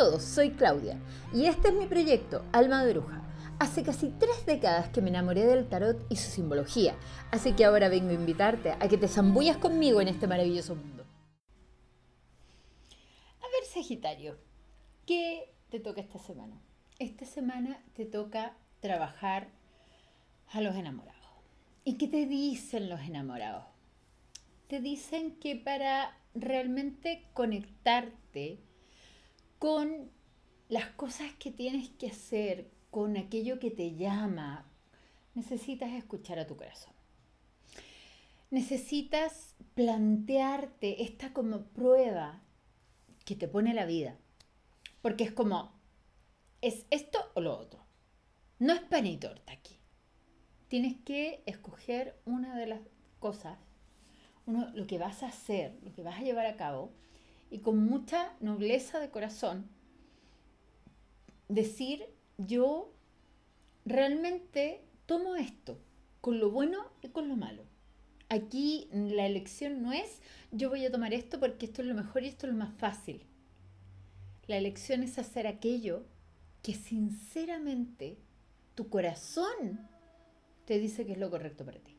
todos, soy Claudia y este es mi proyecto Alma de Bruja. Hace casi tres décadas que me enamoré del tarot y su simbología, así que ahora vengo a invitarte a que te zambullas conmigo en este maravilloso mundo. A ver, Sagitario, ¿qué te toca esta semana? Esta semana te toca trabajar a los enamorados. ¿Y qué te dicen los enamorados? Te dicen que para realmente conectarte con las cosas que tienes que hacer, con aquello que te llama, necesitas escuchar a tu corazón. Necesitas plantearte esta como prueba que te pone la vida. Porque es como, ¿es esto o lo otro? No es pan y torta aquí. Tienes que escoger una de las cosas, uno, lo que vas a hacer, lo que vas a llevar a cabo, y con mucha nobleza de corazón decir, yo realmente tomo esto, con lo bueno y con lo malo. Aquí la elección no es yo voy a tomar esto porque esto es lo mejor y esto es lo más fácil. La elección es hacer aquello que sinceramente tu corazón te dice que es lo correcto para ti.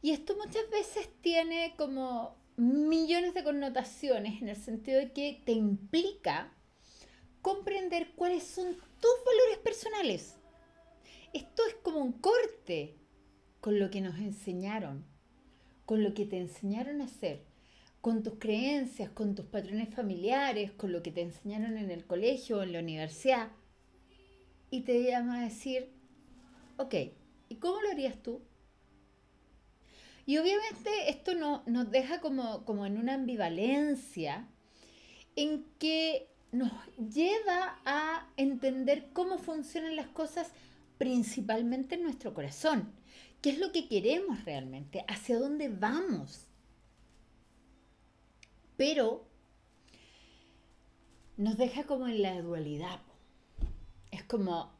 Y esto muchas veces tiene como millones de connotaciones en el sentido de que te implica comprender cuáles son tus valores personales. Esto es como un corte con lo que nos enseñaron, con lo que te enseñaron a hacer, con tus creencias, con tus patrones familiares, con lo que te enseñaron en el colegio o en la universidad. Y te llama a decir, ok, ¿y cómo lo harías tú? Y obviamente esto no, nos deja como, como en una ambivalencia en que nos lleva a entender cómo funcionan las cosas principalmente en nuestro corazón. ¿Qué es lo que queremos realmente? ¿Hacia dónde vamos? Pero nos deja como en la dualidad. Es como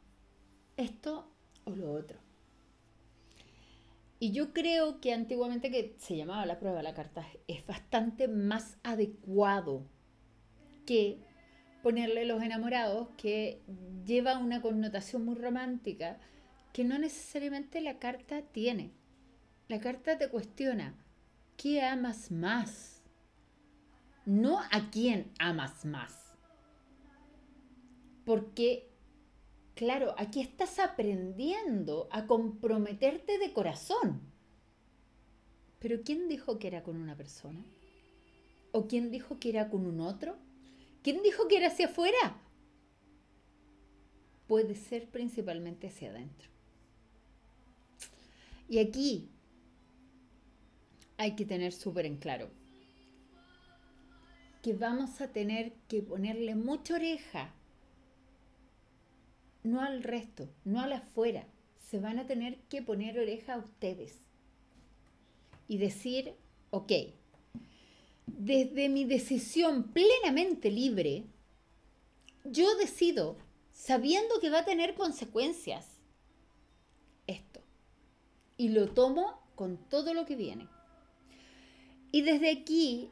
esto o lo otro. Y yo creo que antiguamente que se llamaba la prueba de la carta es bastante más adecuado que ponerle los enamorados que lleva una connotación muy romántica que no necesariamente la carta tiene. La carta te cuestiona, ¿qué amas más? No a quién amas más. Porque Claro, aquí estás aprendiendo a comprometerte de corazón. Pero ¿quién dijo que era con una persona? ¿O quién dijo que era con un otro? ¿Quién dijo que era hacia afuera? Puede ser principalmente hacia adentro. Y aquí hay que tener súper en claro que vamos a tener que ponerle mucha oreja no al resto, no al afuera. Se van a tener que poner oreja a ustedes y decir, ok, desde mi decisión plenamente libre, yo decido, sabiendo que va a tener consecuencias, esto. Y lo tomo con todo lo que viene. Y desde aquí,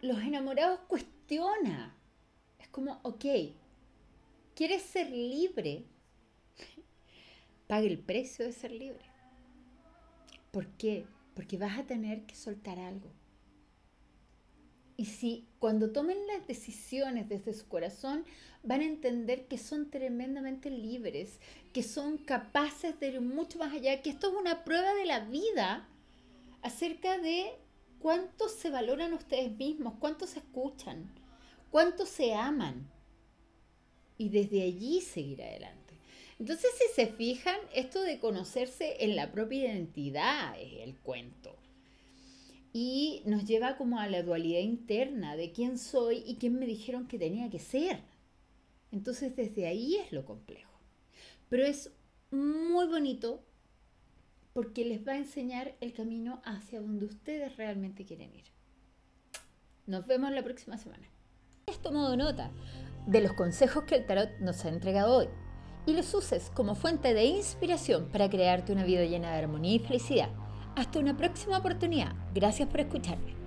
los enamorados cuestiona. Es como, ok, quieres ser libre, pague el precio de ser libre. ¿Por qué? Porque vas a tener que soltar algo. Y si cuando tomen las decisiones desde su corazón, van a entender que son tremendamente libres, que son capaces de ir mucho más allá, que esto es una prueba de la vida acerca de cuánto se valoran ustedes mismos, cuánto se escuchan, cuánto se aman y desde allí seguir adelante. Entonces, si se fijan, esto de conocerse en la propia identidad es el cuento. Y nos lleva como a la dualidad interna de quién soy y quién me dijeron que tenía que ser. Entonces, desde ahí es lo complejo. Pero es muy bonito porque les va a enseñar el camino hacia donde ustedes realmente quieren ir. Nos vemos la próxima semana. Esto modo nota de los consejos que el tarot nos ha entregado hoy y los uses como fuente de inspiración para crearte una vida llena de armonía y felicidad. Hasta una próxima oportunidad. Gracias por escucharme.